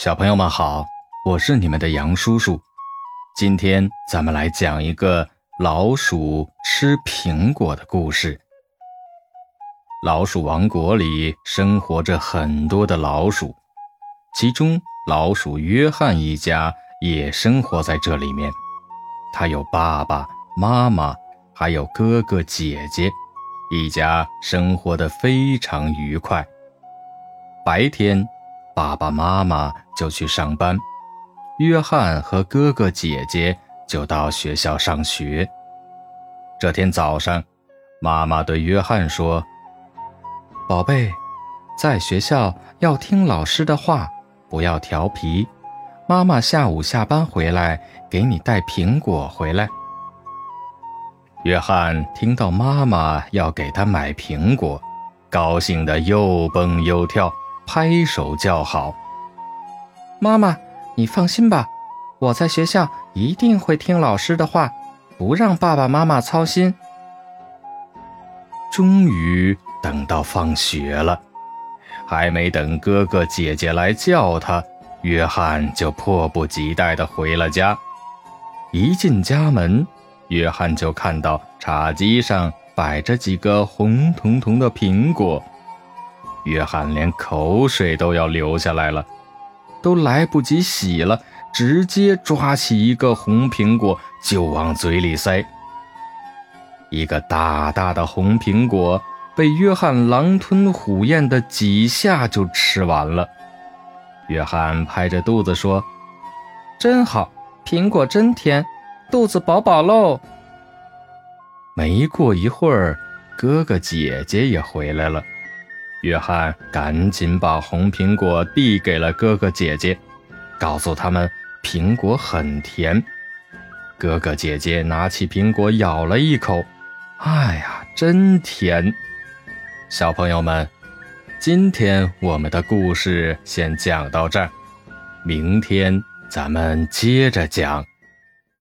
小朋友们好，我是你们的杨叔叔。今天咱们来讲一个老鼠吃苹果的故事。老鼠王国里生活着很多的老鼠，其中老鼠约翰一家也生活在这里面。他有爸爸妈妈，还有哥哥姐姐，一家生活的非常愉快。白天。爸爸妈妈就去上班，约翰和哥哥姐姐就到学校上学。这天早上，妈妈对约翰说：“宝贝，在学校要听老师的话，不要调皮。妈妈下午下班回来给你带苹果回来。”约翰听到妈妈要给他买苹果，高兴得又蹦又跳。拍手叫好，妈妈，你放心吧，我在学校一定会听老师的话，不让爸爸妈妈操心。终于等到放学了，还没等哥哥姐姐来叫他，约翰就迫不及待地回了家。一进家门，约翰就看到茶几上摆着几个红彤彤的苹果。约翰连口水都要流下来了，都来不及洗了，直接抓起一个红苹果就往嘴里塞。一个大大的红苹果被约翰狼吞虎咽的几下就吃完了。约翰拍着肚子说：“真好，苹果真甜，肚子饱饱喽。”没过一会儿，哥哥姐姐也回来了。约翰赶紧把红苹果递给了哥哥姐姐，告诉他们苹果很甜。哥哥姐姐拿起苹果咬了一口，哎呀，真甜！小朋友们，今天我们的故事先讲到这儿，明天咱们接着讲。